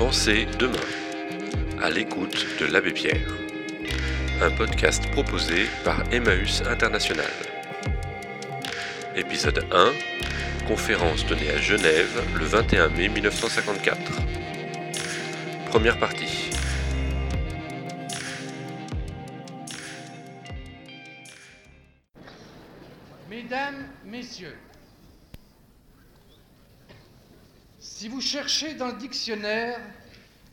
Pensez demain, à l'écoute de l'Abbé Pierre. Un podcast proposé par Emmaüs International. Épisode 1 Conférence donnée à Genève le 21 mai 1954. Première partie. Mesdames, Messieurs, si vous cherchez dans le dictionnaire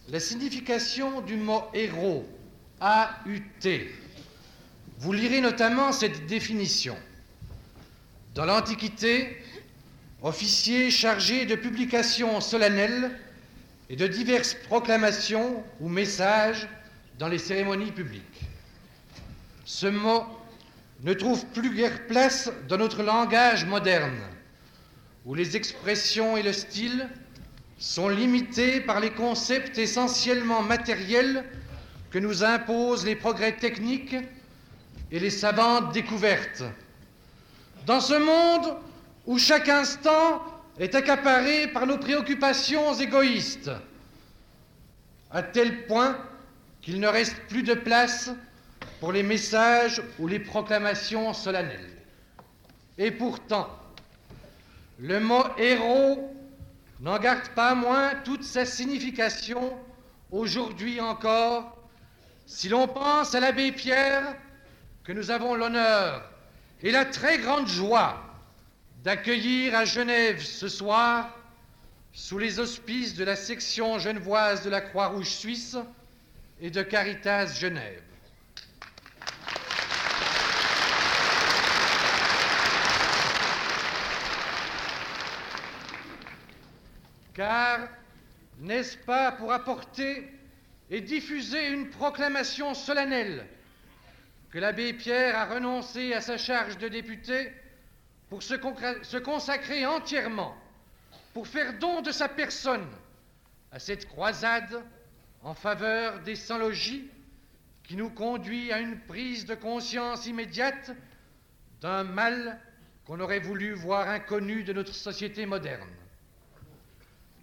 la signification du mot héros, A-U-T, vous lirez notamment cette définition. Dans l'Antiquité, officier chargé de publications solennelles et de diverses proclamations ou messages dans les cérémonies publiques. Ce mot ne trouve plus guère place dans notre langage moderne, où les expressions et le style sont limités par les concepts essentiellement matériels que nous imposent les progrès techniques et les savantes découvertes. Dans ce monde où chaque instant est accaparé par nos préoccupations égoïstes, à tel point qu'il ne reste plus de place pour les messages ou les proclamations solennelles. Et pourtant, le mot héros n'en garde pas moins toute sa signification aujourd'hui encore, si l'on pense à l'abbé Pierre, que nous avons l'honneur et la très grande joie d'accueillir à Genève ce soir, sous les auspices de la section genevoise de la Croix-Rouge suisse et de Caritas Genève. Car n'est-ce pas pour apporter et diffuser une proclamation solennelle que l'abbé Pierre a renoncé à sa charge de député pour se, consacrer entièrement, pour faire don de sa personne à cette croisade en faveur des sans-logis qui nous conduit à une prise de conscience immédiate d'un mal qu'on aurait voulu voir inconnu de notre société moderne.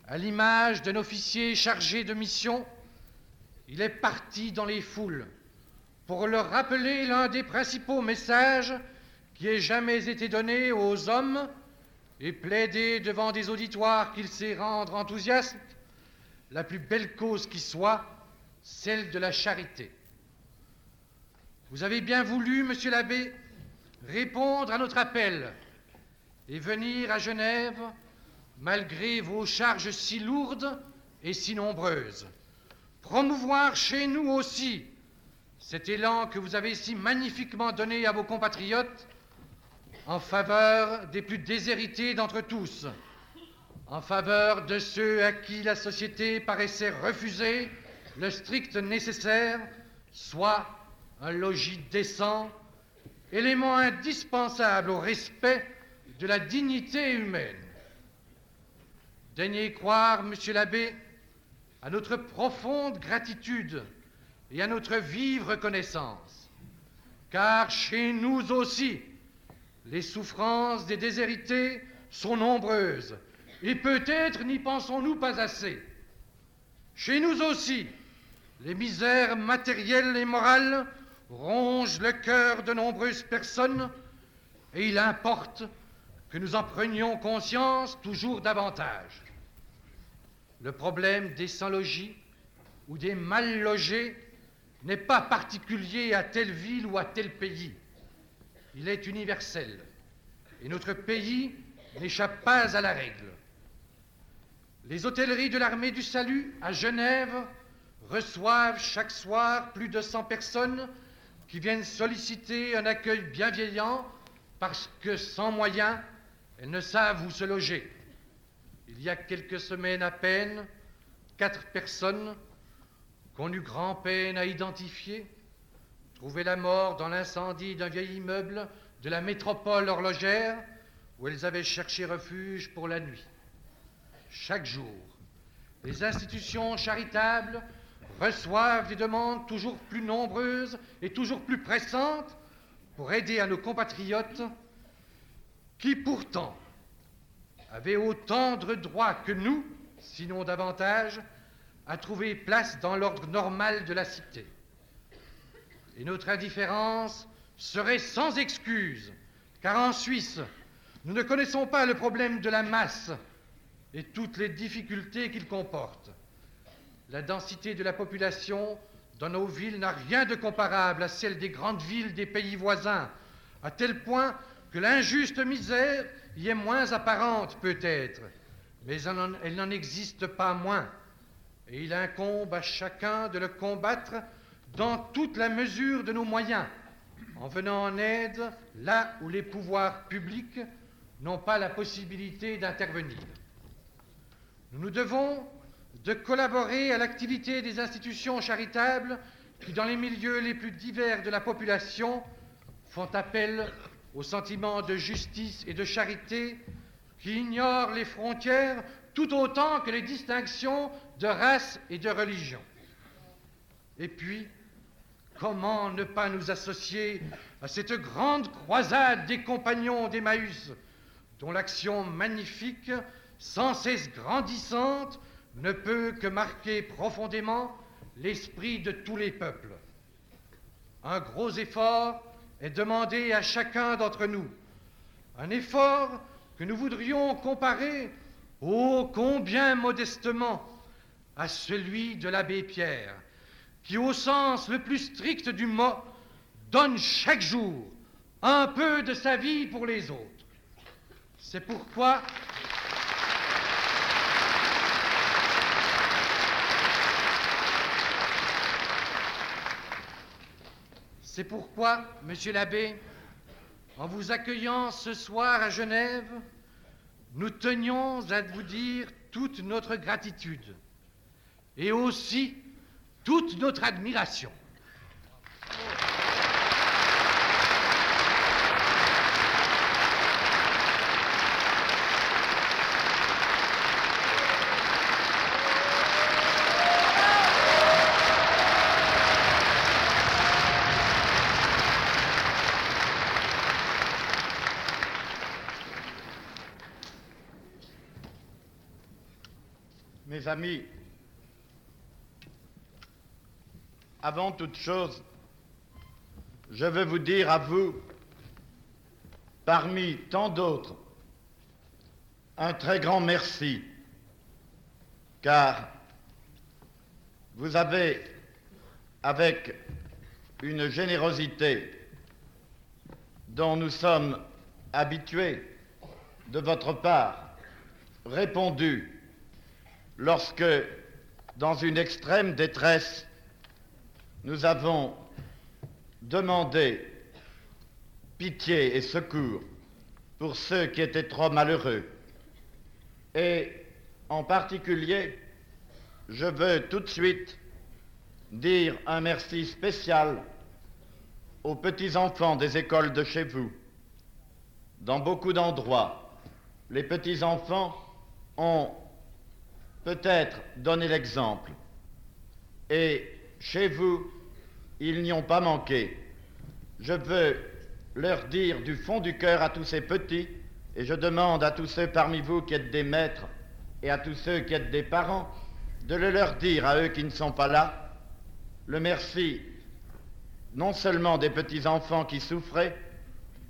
À l'image d'un officier chargé de mission, il est parti dans les foules pour leur rappeler l'un des principaux messages qui ait jamais été donné aux hommes et plaider devant des auditoires qu'il sait rendre enthousiastes la plus belle cause qui soit, celle de la charité. Vous avez bien voulu, monsieur l'abbé, répondre à notre appel et venir à Genève malgré vos charges si lourdes et si nombreuses. Promouvoir chez nous aussi cet élan que vous avez si magnifiquement donné à vos compatriotes en faveur des plus déshérités d'entre tous, en faveur de ceux à qui la société paraissait refuser le strict nécessaire, soit un logis décent, élément indispensable au respect de la dignité humaine. Daignez croire, monsieur l'abbé, à notre profonde gratitude et à notre vive reconnaissance, car chez nous aussi, les souffrances des déshérités sont nombreuses, et peut-être n'y pensons-nous pas assez. Chez nous aussi, les misères matérielles et morales rongent le cœur de nombreuses personnes, et il importe que nous en prenions conscience toujours davantage. Le problème des sans-logis ou des mal logés n'est pas particulier à telle ville ou à tel pays. Il est universel. Et notre pays n'échappe pas à la règle. Les hôtelleries de l'armée du salut à Genève reçoivent chaque soir plus de 100 personnes qui viennent solliciter un accueil bienveillant parce que sans moyens, elles ne savent où se loger. Il y a quelques semaines à peine, quatre personnes qu'on eut grand-peine à identifier trouvaient la mort dans l'incendie d'un vieil immeuble de la métropole horlogère où elles avaient cherché refuge pour la nuit. Chaque jour, les institutions charitables reçoivent des demandes toujours plus nombreuses et toujours plus pressantes pour aider à nos compatriotes qui pourtant avaient autant de droits que nous, sinon davantage, à trouver place dans l'ordre normal de la cité. Et notre indifférence serait sans excuse, car en Suisse, nous ne connaissons pas le problème de la masse et toutes les difficultés qu'il comporte. La densité de la population dans nos villes n'a rien de comparable à celle des grandes villes des pays voisins, à tel point que l'injuste misère y est moins apparente peut-être, mais elle n'en existe pas moins. Et il incombe à chacun de le combattre dans toute la mesure de nos moyens, en venant en aide là où les pouvoirs publics n'ont pas la possibilité d'intervenir. Nous nous devons de collaborer à l'activité des institutions charitables qui, dans les milieux les plus divers de la population, font appel au sentiment de justice et de charité qui ignorent les frontières tout autant que les distinctions de race et de religion. Et puis, comment ne pas nous associer à cette grande croisade des compagnons d'Emmaüs, dont l'action magnifique, sans cesse grandissante, ne peut que marquer profondément l'esprit de tous les peuples. Un gros effort est demandé à chacun d'entre nous, un effort que nous voudrions comparer, ô combien modestement, à celui de l'abbé Pierre, qui au sens le plus strict du mot donne chaque jour un peu de sa vie pour les autres. C'est pourquoi C'est pourquoi, monsieur l'abbé, en vous accueillant ce soir à Genève, nous tenions à vous dire toute notre gratitude et aussi toute notre admiration. Amis, avant toute chose, je veux vous dire à vous, parmi tant d'autres, un très grand merci, car vous avez, avec une générosité dont nous sommes habitués de votre part, répondu lorsque, dans une extrême détresse, nous avons demandé pitié et secours pour ceux qui étaient trop malheureux. Et en particulier, je veux tout de suite dire un merci spécial aux petits-enfants des écoles de chez vous. Dans beaucoup d'endroits, les petits-enfants ont peut-être donner l'exemple. Et chez vous, ils n'y ont pas manqué. Je veux leur dire du fond du cœur à tous ces petits, et je demande à tous ceux parmi vous qui êtes des maîtres et à tous ceux qui êtes des parents, de le leur dire à eux qui ne sont pas là, le merci non seulement des petits-enfants qui souffraient,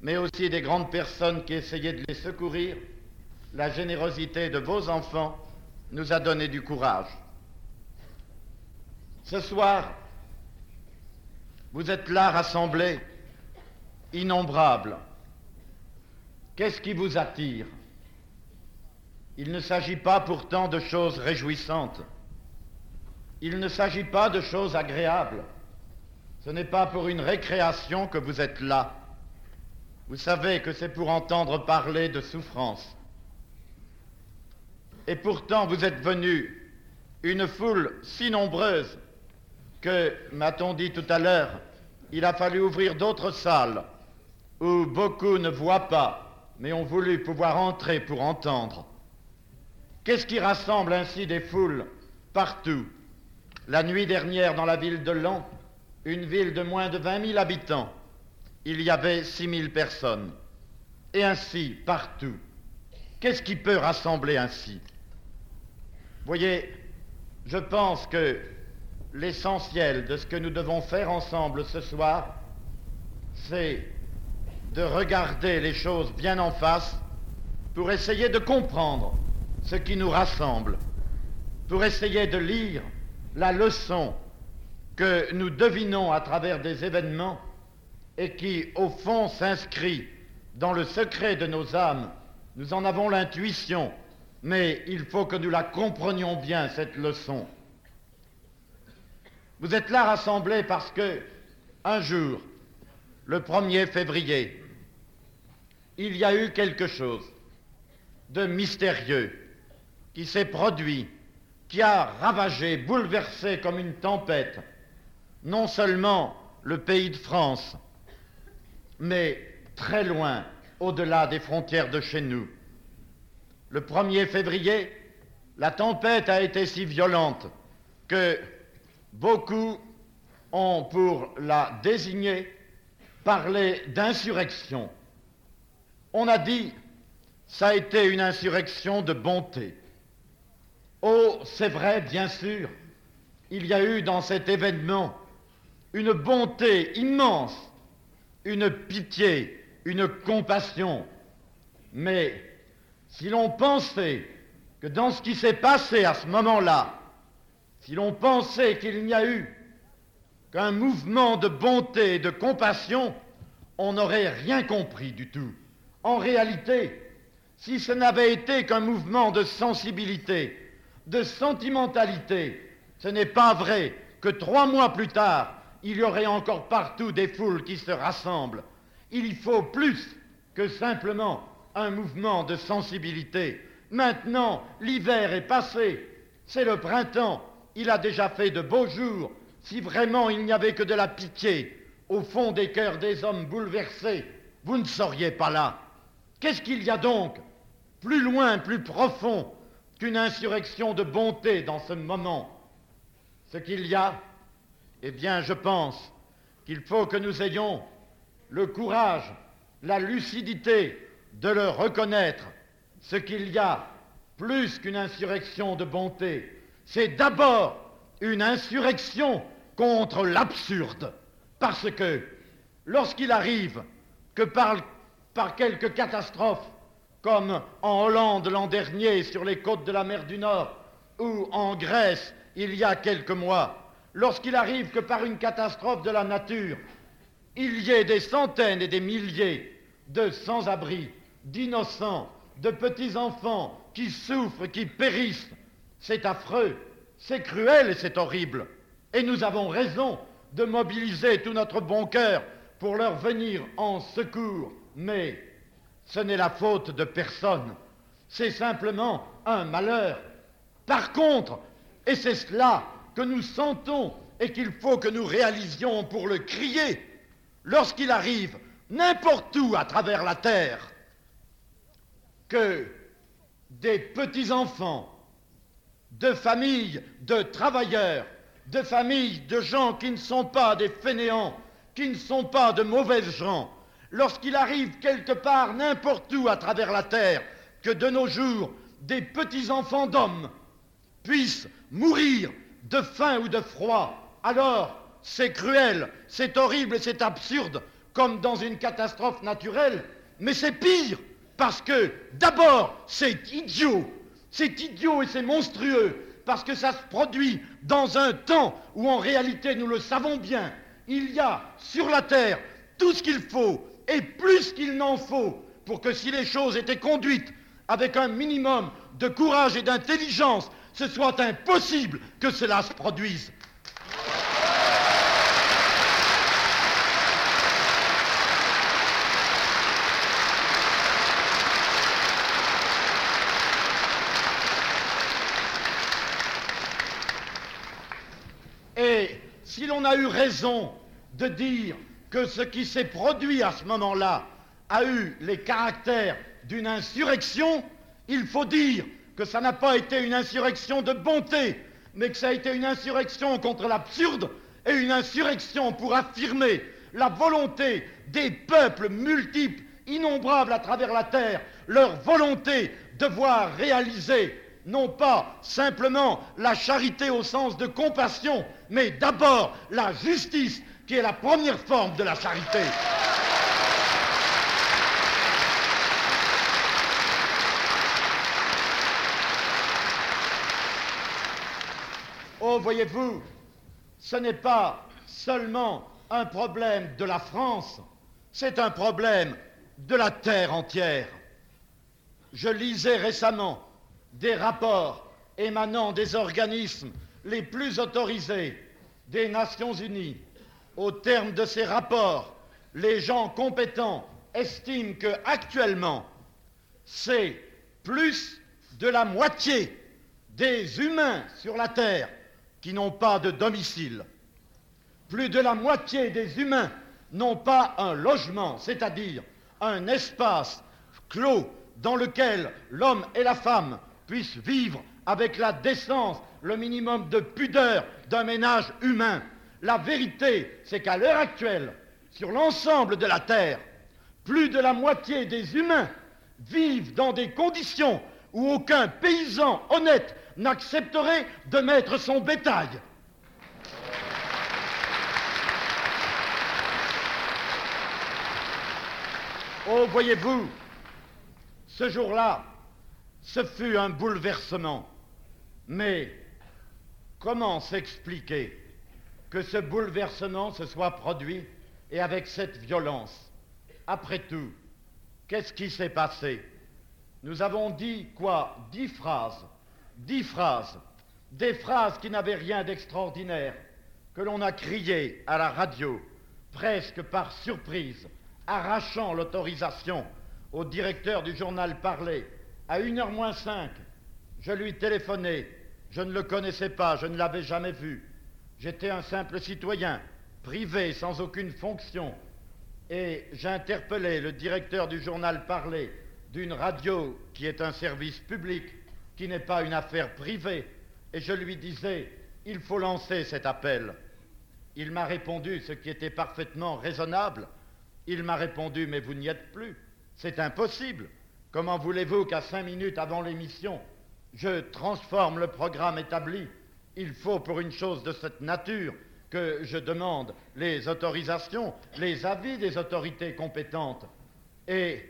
mais aussi des grandes personnes qui essayaient de les secourir, la générosité de vos enfants nous a donné du courage. Ce soir, vous êtes là rassemblés, innombrables. Qu'est-ce qui vous attire? Il ne s'agit pas pourtant de choses réjouissantes. Il ne s'agit pas de choses agréables. Ce n'est pas pour une récréation que vous êtes là. Vous savez que c'est pour entendre parler de souffrance, et pourtant, vous êtes venus, une foule si nombreuse que, m'a-t-on dit tout à l'heure, il a fallu ouvrir d'autres salles où beaucoup ne voient pas, mais ont voulu pouvoir entrer pour entendre. Qu'est-ce qui rassemble ainsi des foules partout? La nuit dernière, dans la ville de Lens, une ville de moins de 20 000 habitants, il y avait 6 000 personnes. Et ainsi, partout. Qu'est-ce qui peut rassembler ainsi? Voyez, je pense que l'essentiel de ce que nous devons faire ensemble ce soir, c'est de regarder les choses bien en face pour essayer de comprendre ce qui nous rassemble, pour essayer de lire la leçon que nous devinons à travers des événements et qui, au fond, s'inscrit dans le secret de nos âmes. Nous en avons l'intuition, mais il faut que nous la comprenions bien, cette leçon. Vous êtes là rassemblés parce que, un jour, le 1er février, il y a eu quelque chose de mystérieux qui s'est produit, qui a ravagé, bouleversé comme une tempête, non seulement le pays de France, mais très loin, au-delà des frontières de chez nous. Le 1er février, la tempête a été si violente que beaucoup ont, pour la désigner, parlé d'insurrection. On a dit, ça a été une insurrection de bonté. Oh, c'est vrai, bien sûr, il y a eu dans cet événement une bonté immense, une pitié, une compassion. Mais si l'on pensait que dans ce qui s'est passé à ce moment-là, si l'on pensait qu'il n'y a eu qu'un mouvement de bonté et de compassion, on n'aurait rien compris du tout. En réalité, si ce n'avait été qu'un mouvement de sensibilité, de sentimentalité. Ce n'est pas vrai que trois mois plus tard, il y aurait encore partout des foules qui se rassemblent. Il faut plus que simplement un mouvement de sensibilité. Maintenant, l'hiver est passé, c'est le printemps, il a déjà fait de beaux jours. Si vraiment il n'y avait que de la pitié au fond des cœurs des hommes bouleversés, vous ne seriez pas là. Qu'est-ce qu'il y a donc plus loin, plus profond qu'une insurrection de bonté dans ce moment? Ce qu'il y a, eh bien, je pense qu'il faut que nous ayons le courage, la lucidité de le reconnaître. Ce qu'il y a, plus qu'une insurrection de bonté, c'est d'abord une insurrection contre l'absurde. Parce que lorsqu'il arrive que par, par quelque catastrophe, comme en Hollande l'an dernier sur les côtes de la mer du Nord, ou en Grèce il y a quelques mois, lorsqu'il arrive que par une catastrophe de la nature, il y ait des centaines et des milliers de sans-abri, d'innocents, de petits-enfants qui souffrent, qui périssent, c'est affreux, c'est cruel et c'est horrible. Et nous avons raison de mobiliser tout notre bon cœur pour leur venir en secours. Mais ce n'est la faute de personne, c'est simplement un malheur. Par contre, et c'est cela que nous sentons et qu'il faut que nous réalisions pour le crier, lorsqu'il arrive n'importe où à travers la terre, que des petits-enfants, de familles de travailleurs, de familles de gens qui ne sont pas des fainéants, qui ne sont pas de mauvaises gens, lorsqu'il arrive quelque part, n'importe où à travers la terre, que de nos jours, des petits-enfants d'hommes puissent mourir de faim ou de froid, alors c'est cruel, c'est horrible et c'est absurde, comme dans une catastrophe naturelle, mais c'est pire, parce que d'abord c'est idiot, c'est idiot et c'est monstrueux, parce que ça se produit dans un temps où en réalité, nous le savons bien, il y a sur la terre tout ce qu'il faut et plus qu'il n'en faut pour que si les choses étaient conduites avec un minimum de courage et d'intelligence, ce soit impossible que cela se produise. Et si l'on eu raison de dire que ce qui s'est produit à ce moment-là a eu les caractères d'une insurrection, il faut dire que ça n'a pas été une insurrection de bonté, mais que ça a été une insurrection contre l'absurde et une insurrection pour affirmer la volonté des peuples multiples, innombrables à travers la terre, leur volonté de voir réaliser non pas simplement la charité au sens de compassion, mais d'abord la justice, qui est la première forme de la charité. Oh, voyez-vous, ce n'est pas seulement un problème de la France, c'est un problème de la terre entière. Je lisais récemment des rapports émanant des organismes les plus autorisés des Nations Unies. Au terme de ces rapports, les gens compétents estiment que actuellement, c'est plus de la moitié des humains sur la Terre qui n'ont pas de domicile. Plus de la moitié des humains n'ont pas un logement, c'est-à-dire un espace clos dans lequel l'homme et la femme puissent vivre avec la décence, le minimum de pudeur d'un ménage humain. La vérité, c'est qu'à l'heure actuelle, sur l'ensemble de la Terre, plus de la moitié des humains vivent dans des conditions où aucun paysan honnête n'accepterait de mettre son bétail. Oh, voyez-vous, ce jour-là, ce fut un bouleversement. Mais comment s'expliquer que ce bouleversement se soit produit et avec cette violence? Après tout, qu'est-ce qui s'est passé? Nous avons dit quoi? Dix phrases. Dix phrases. Des phrases qui n'avaient rien d'extraordinaire, que l'on a criées à la radio, presque par surprise, arrachant l'autorisation au directeur du journal Parler, à 1h moins 5, je lui téléphonais. Je ne le connaissais pas, je ne l'avais jamais vu. J'étais un simple citoyen, privé, sans aucune fonction. Et j'interpellais le directeur du journal Parler d'une radio qui est un service public, qui n'est pas une affaire privée. Et je lui disais, il faut lancer cet appel. Il m'a répondu, ce qui était parfaitement raisonnable, il m'a répondu, mais vous n'y êtes plus. C'est impossible. Comment voulez-vous qu'à cinq minutes avant l'émission, je transforme le programme établi Il faut pour une chose de cette nature que je demande les autorisations, les avis des autorités compétentes. Et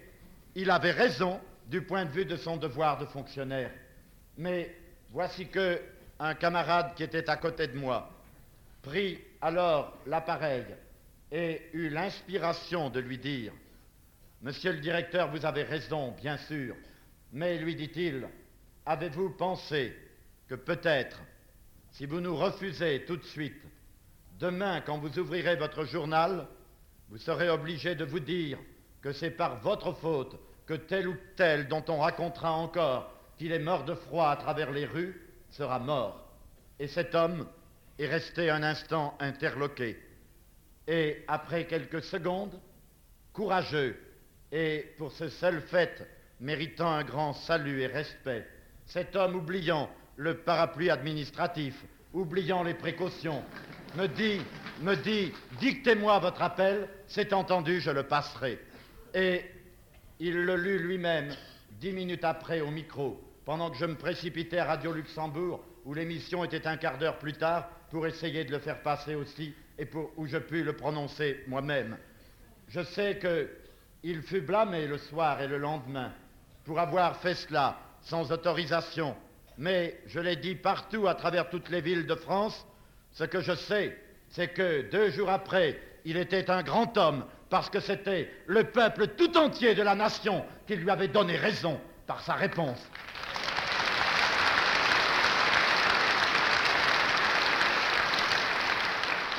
il avait raison du point de vue de son devoir de fonctionnaire. Mais voici que un camarade qui était à côté de moi prit alors l'appareil et eut l'inspiration de lui dire Monsieur le directeur, vous avez raison, bien sûr, mais lui dit-il, avez-vous pensé que peut-être, si vous nous refusez tout de suite, demain, quand vous ouvrirez votre journal, vous serez obligé de vous dire que c'est par votre faute que tel ou tel dont on racontera encore qu'il est mort de froid à travers les rues sera mort. Et cet homme est resté un instant interloqué. Et après quelques secondes, courageux, et pour ce seul fait méritant un grand salut et respect, cet homme oubliant le parapluie administratif, oubliant les précautions, me dit, me dit, dictez-moi votre appel, c'est entendu, je le passerai. Et il le lut lui-même dix minutes après au micro, pendant que je me précipitais à Radio Luxembourg, où l'émission était un quart d'heure plus tard, pour essayer de le faire passer aussi et où je puis le prononcer moi-même. Je sais qu'il fut blâmé le soir et le lendemain pour avoir fait cela sans autorisation, mais je l'ai dit partout à travers toutes les villes de France, ce que je sais, c'est que deux jours après, il était un grand homme parce que c'était le peuple tout entier de la nation qui lui avait donné raison par sa réponse.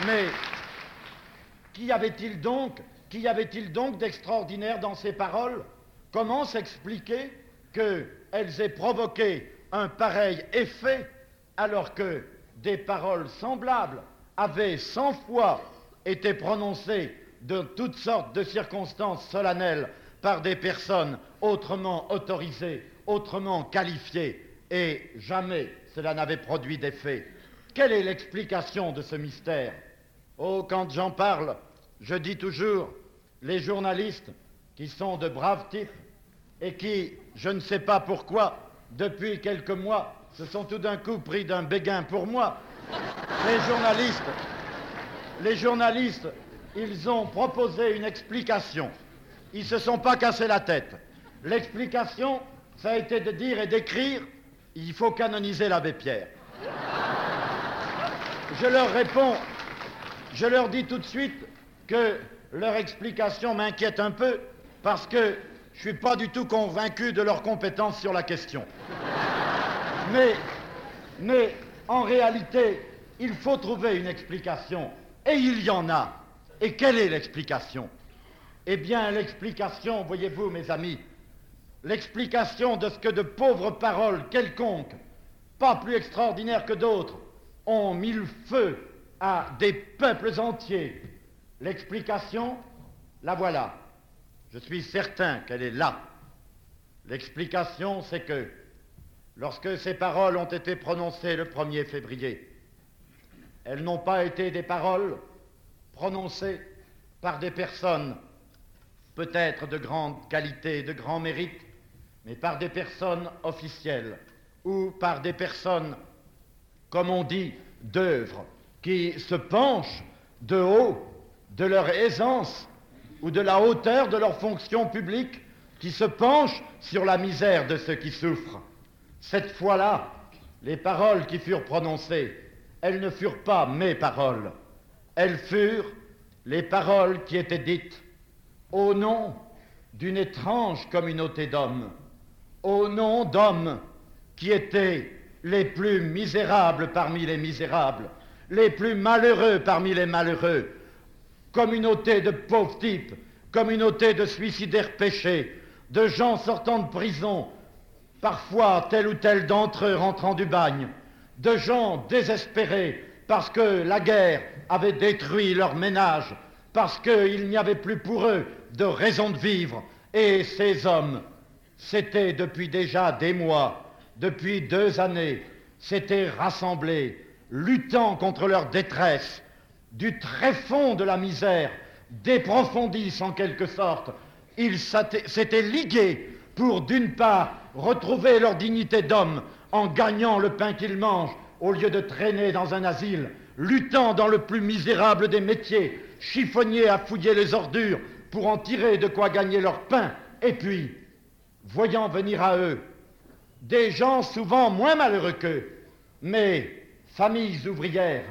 Mais qu'y avait-il donc Qu'y avait-il donc d'extraordinaire dans ces paroles? Comment s'expliquer? Qu'elles aient provoqué un pareil effet alors que des paroles semblables avaient cent fois été prononcées de toutes sortes de circonstances solennelles par des personnes autrement autorisées, autrement qualifiées, et jamais cela n'avait produit d'effet. Quelle est l'explication de ce mystère? Oh, quand j'en parle, je dis toujours, les journalistes qui sont de braves types et qui, je ne sais pas pourquoi, depuis quelques mois, se sont tout d'un coup pris d'un béguin pour moi. Les journalistes, les journalistes, ils ont proposé une explication. Ils ne se sont pas cassés la tête. L'explication, ça a été de dire et d'écrire, il faut canoniser l'abbé Pierre. Je leur réponds, je leur dis tout de suite que leur explication m'inquiète un peu parce que je ne suis pas du tout convaincu de leur compétence sur la question. Mais, mais en réalité, il faut trouver une explication. Et il y en a. Et quelle est l'explication? Eh bien, l'explication, voyez-vous, mes amis, l'explication de ce que de pauvres paroles quelconques, pas plus extraordinaires que d'autres, ont mis le feu à des peuples entiers. L'explication, la voilà. Je suis certain qu'elle est là. L'explication, c'est que lorsque ces paroles ont été prononcées le 1er février, elles n'ont pas été des paroles prononcées par des personnes peut-être de grande qualité, de grand mérite, mais par des personnes officielles ou par des personnes, comme on dit, d'œuvre, qui se penchent de haut de leur aisance ou de la hauteur de leur fonction publique, qui se penchent sur la misère de ceux qui souffrent. Cette fois-là, les paroles qui furent prononcées, elles ne furent pas mes paroles, elles furent les paroles qui étaient dites au nom d'une étrange communauté d'hommes, au nom d'hommes qui étaient les plus misérables parmi les misérables, les plus malheureux parmi les malheureux, communauté de pauvres types, communauté de suicidaires péchés, de gens sortant de prison, parfois tel ou tel d'entre eux rentrant du bagne, de gens désespérés parce que la guerre avait détruit leur ménage, parce qu'il n'y avait plus pour eux de raison de vivre. Et ces hommes, s'étaient depuis déjà des mois, depuis deux années, s'étaient rassemblés, luttant contre leur détresse, du tréfonds de la misère, des en quelque sorte. Ils s'étaient ligués pour, d'une part, retrouver leur dignité d'homme en gagnant le pain qu'ils mangent, au lieu de traîner dans un asile, luttant dans le plus misérable des métiers, chiffonniers à fouiller les ordures pour en tirer de quoi gagner leur pain, et puis, voyant venir à eux des gens souvent moins malheureux qu'eux, mais familles ouvrières,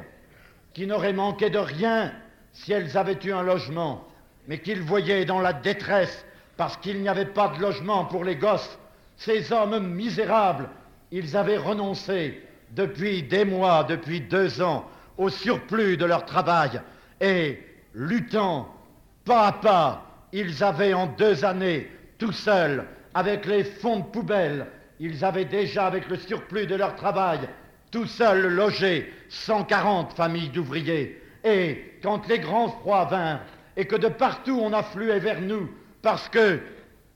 qui n'auraient manqué de rien si elles avaient eu un logement, mais qu'ils voyaient dans la détresse parce qu'il n'y avait pas de logement pour les gosses, ces hommes misérables, ils avaient renoncé depuis des mois, depuis deux ans, au surplus de leur travail, et luttant pas à pas, ils avaient en deux années, tout seuls, avec les fonds de poubelle, ils avaient déjà, avec le surplus de leur travail, tout seuls logé 140 familles d'ouvriers. Et quand les grands froids vinrent, et que de partout on affluait vers nous, parce que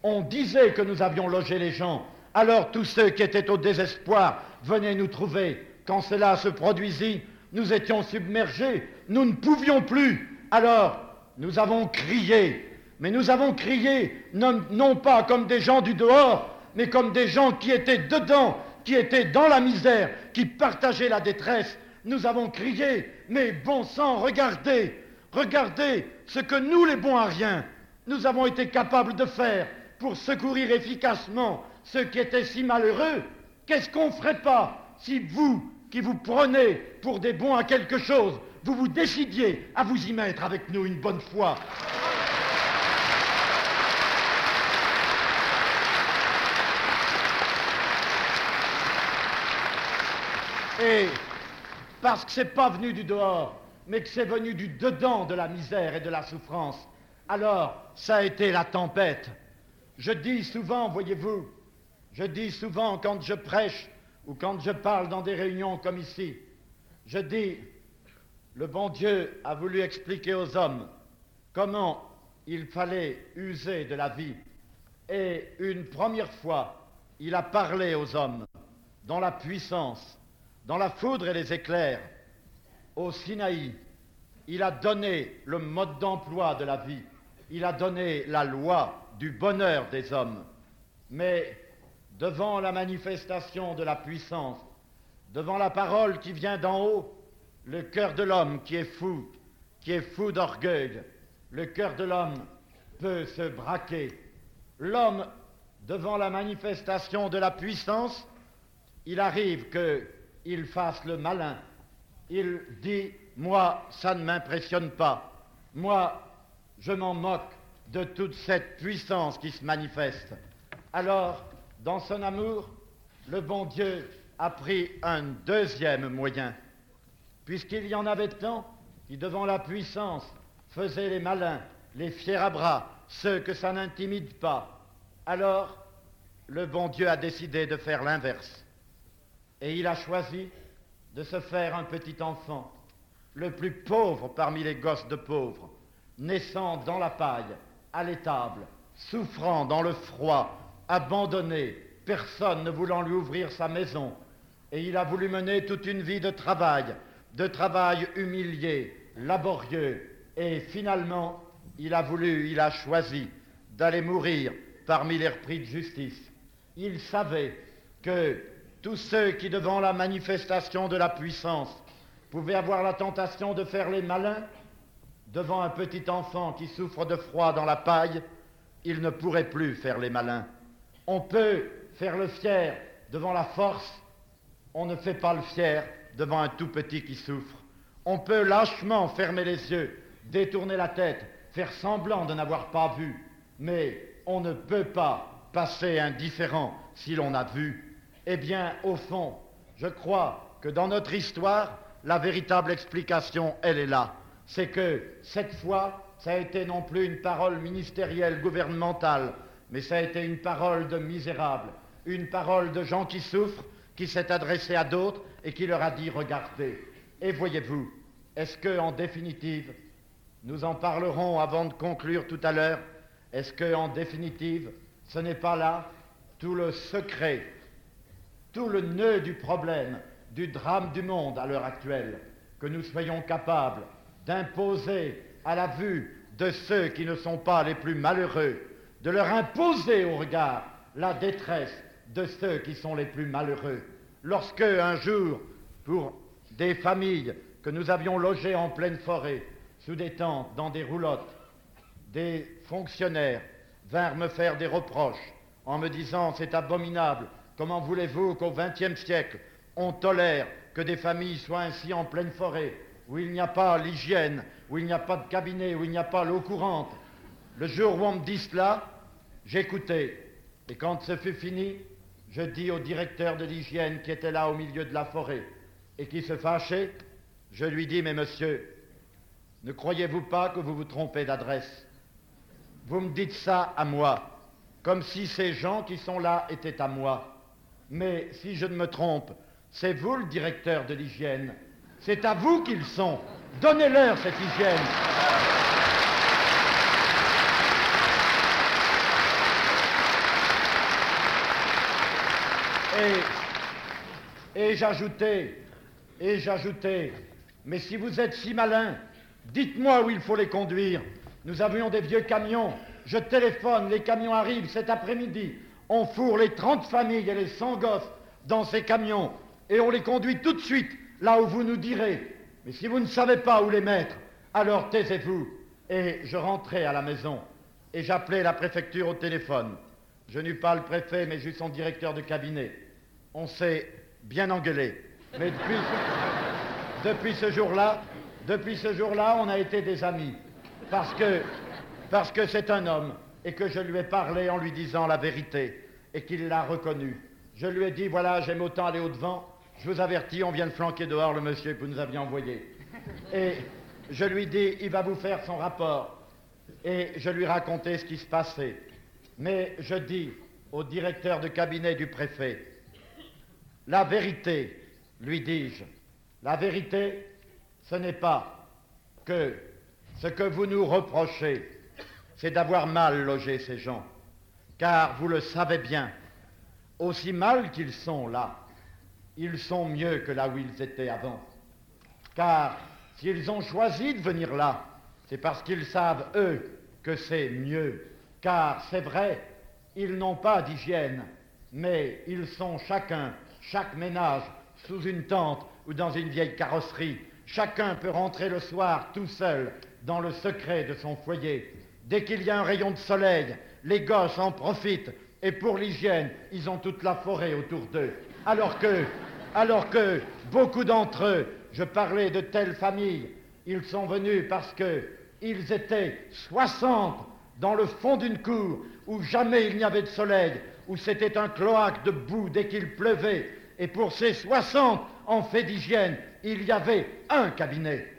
on disait que nous avions logé les gens, alors tous ceux qui étaient au désespoir venaient nous trouver. Quand cela se produisit, nous étions submergés, nous ne pouvions plus. Alors, nous avons crié, mais nous avons crié non, pas comme des gens du dehors, mais comme des gens qui étaient dedans, qui étaient dans la misère, qui partageaient la détresse. Nous avons crié, mais bon sang, regardez, regardez ce que nous, les bons à rien, nous avons été capables de faire pour secourir efficacement ceux qui étaient si malheureux. Qu'est-ce qu'on ne ferait pas si vous, qui vous prenez pour des bons à quelque chose, vous vous décidiez à vous y mettre avec nous une bonne fois? Et parce que c'est pas venu du dehors, mais que c'est venu du dedans de la misère et de la souffrance, alors ça a été la tempête. Je dis souvent, voyez-vous, je dis souvent quand je prêche ou quand je parle dans des réunions comme ici, je dis, le bon Dieu a voulu expliquer aux hommes comment il fallait user de la vie. Et une première fois, il a parlé aux hommes dans la puissance, dans la foudre et les éclairs, au Sinaï. Il a donné le mode d'emploi de la vie. Il a donné la loi du bonheur des hommes. Mais devant la manifestation de la puissance, devant la parole qui vient d'en haut, le cœur de l'homme qui est fou, qui est fou d'orgueil, le cœur de l'homme peut se braquer. L'homme, devant la manifestation de la puissance, il arrive qu'il fasse le malin. Il dit, moi, ça ne m'impressionne pas. Moi, je m'en moque de toute cette puissance qui se manifeste. Alors, dans son amour, le bon Dieu a pris un deuxième moyen, puisqu'il y en avait tant qui, devant la puissance, faisaient les malins, les fiers à bras, ceux que ça n'intimide pas. Alors, le bon Dieu a décidé de faire l'inverse. Et il a choisi de se faire un petit enfant, le plus pauvre parmi les gosses de pauvres, naissant dans la paille, à l'étable, souffrant dans le froid, abandonné, personne ne voulant lui ouvrir sa maison. Et il a voulu mener toute une vie de travail, de travail humilié, laborieux, et finalement, il a voulu, il a choisi d'aller mourir parmi les repris de justice. Il savait que tous ceux qui, devant la manifestation de la puissance, pouvaient avoir la tentation de faire les malins, devant un petit enfant qui souffre de froid dans la paille, ils ne pourraient plus faire les malins. On peut faire le fier devant la force, on ne fait pas le fier devant un tout petit qui souffre. On peut lâchement fermer les yeux, détourner la tête, faire semblant de n'avoir pas vu, mais on ne peut pas passer indifférent si l'on a vu. Eh bien, au fond, je crois que dans notre histoire, la véritable explication, elle est là. C'est que cette fois, ça a été non plus une parole ministérielle, gouvernementale, mais ça a été une parole de misérables, une parole de gens qui souffrent, qui s'est adressée à d'autres et qui leur a dit regardez. Et voyez-vous, est-ce que, en définitive, nous en parlerons avant de conclure tout à l'heure, est-ce que, en définitive, ce n'est pas là tout le secret tout le nœud du problème, du drame du monde à l'heure actuelle, que nous soyons capables d'imposer à la vue de ceux qui ne sont pas les plus malheureux, de leur imposer au regard la détresse de ceux qui sont les plus malheureux. Lorsque un jour, pour des familles que nous avions logées en pleine forêt, sous des tentes, dans des roulottes, des fonctionnaires vinrent me faire des reproches en me disant c'est abominable, Comment voulez-vous qu'au XXe siècle, on tolère que des familles soient ainsi en pleine forêt, où il n'y a pas l'hygiène, où il n'y a pas de cabinet, où il n'y a pas l'eau courante? Le jour où on me dit cela, j'écoutais. Et quand ce fut fini, je dis au directeur de l'hygiène qui était là au milieu de la forêt et qui se fâchait, je lui dis, mais monsieur, ne croyez-vous pas que vous vous trompez d'adresse? Vous me dites ça à moi, comme si ces gens qui sont là étaient à moi. Mais si je ne me trompe, c'est vous le directeur de l'hygiène. C'est à vous qu'ils sont. Donnez-leur cette hygiène. Et, j'ajoutais, et j'ajoutais, mais si vous êtes si malin, dites-moi où il faut les conduire. Nous avions des vieux camions. Je téléphone, les camions arrivent cet après-midi on fourre les 30 familles et les 100 gosses dans ces camions et on les conduit tout de suite là où vous nous direz. Mais si vous ne savez pas où les mettre, alors taisez-vous. Et je rentrais à la maison et j'appelais la préfecture au téléphone. Je n'eus pas le préfet, mais juste son directeur de cabinet. On s'est bien engueulé. Mais depuis, depuis ce jour-là, depuis ce jour-là, on a été des amis. Parce que c'est un homme et que je lui ai parlé en lui disant la vérité et qu'il l'a reconnu. Je lui ai dit, voilà, j'aime autant aller au-devant, je vous avertis, on vient de flanquer dehors le monsieur que vous nous aviez envoyé. Et je lui dis, il va vous faire son rapport. Et je lui racontais ce qui se passait. Mais je dis au directeur de cabinet du préfet, la vérité, lui dis-je, la vérité, ce n'est pas que ce que vous nous reprochez, c'est d'avoir mal logé ces gens. Car vous le savez bien, aussi mal qu'ils sont là, ils sont mieux que là où ils étaient avant. Car s'ils ont choisi de venir là, c'est parce qu'ils savent, eux, que c'est mieux. Car c'est vrai, ils n'ont pas d'hygiène, mais ils sont chacun, chaque ménage, sous une tente ou dans une vieille carrosserie. Chacun peut rentrer le soir tout seul dans le secret de son foyer. Dès qu'il y a un rayon de soleil, les gosses en profitent et pour l'hygiène, ils ont toute la forêt autour d'eux. Alors que, alors que beaucoup d'entre eux, je parlais de telles familles, ils sont venus parce qu'ils étaient 60 dans le fond d'une cour où jamais il n'y avait de soleil, où c'était un cloaque de boue dès qu'il pleuvait. Et pour ces 60 en fait d'hygiène, il y avait un cabinet.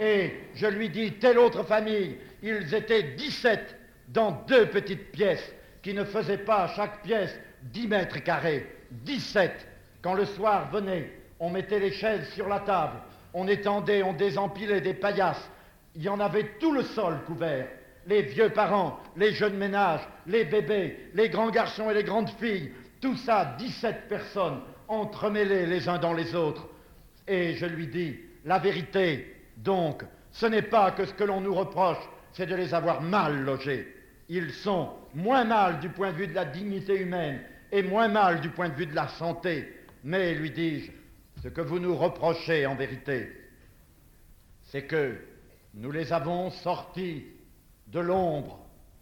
Et je lui dis, telle autre famille, ils étaient 17 dans deux petites pièces qui ne faisaient pas chaque pièce 10 mètres carrés. 17. Quand le soir venait, on mettait les chaises sur la table, on étendait, on désempilait des paillasses. Il y en avait tout le sol couvert. Les vieux parents, les jeunes ménages, les bébés, les grands garçons et les grandes filles, tout ça, 17 personnes, entremêlées les uns dans les autres. Et je lui dis, la vérité, donc, ce n'est pas que ce que l'on nous reproche, c'est de les avoir mal logés. Ils sont moins mal du point de vue de la dignité humaine et moins mal du point de vue de la santé. Mais, lui dis-je, ce que vous nous reprochez en vérité, c'est que nous les avons sortis de l'ombre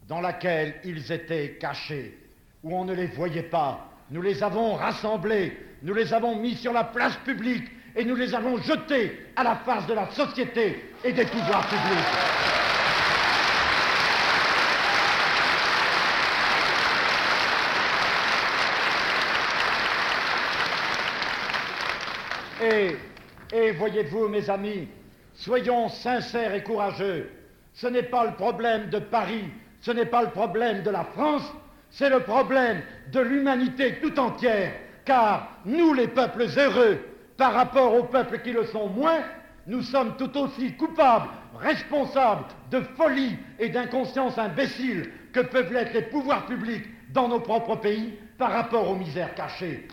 dans laquelle ils étaient cachés, où on ne les voyait pas. Nous les avons rassemblés, nous les avons mis sur la place publique et nous les avons jetés à la face de la société et des pouvoirs publics. Et, voyez-vous, mes amis, soyons sincères et courageux. Ce n'est pas le problème de Paris, ce n'est pas le problème de la France, c'est le problème de l'humanité tout entière. Car nous, les peuples heureux, par rapport aux peuples qui le sont moins, nous sommes tout aussi coupables, responsables de folie et d'inconscience imbécile que peuvent l'être les pouvoirs publics dans nos propres pays par rapport aux misères cachées.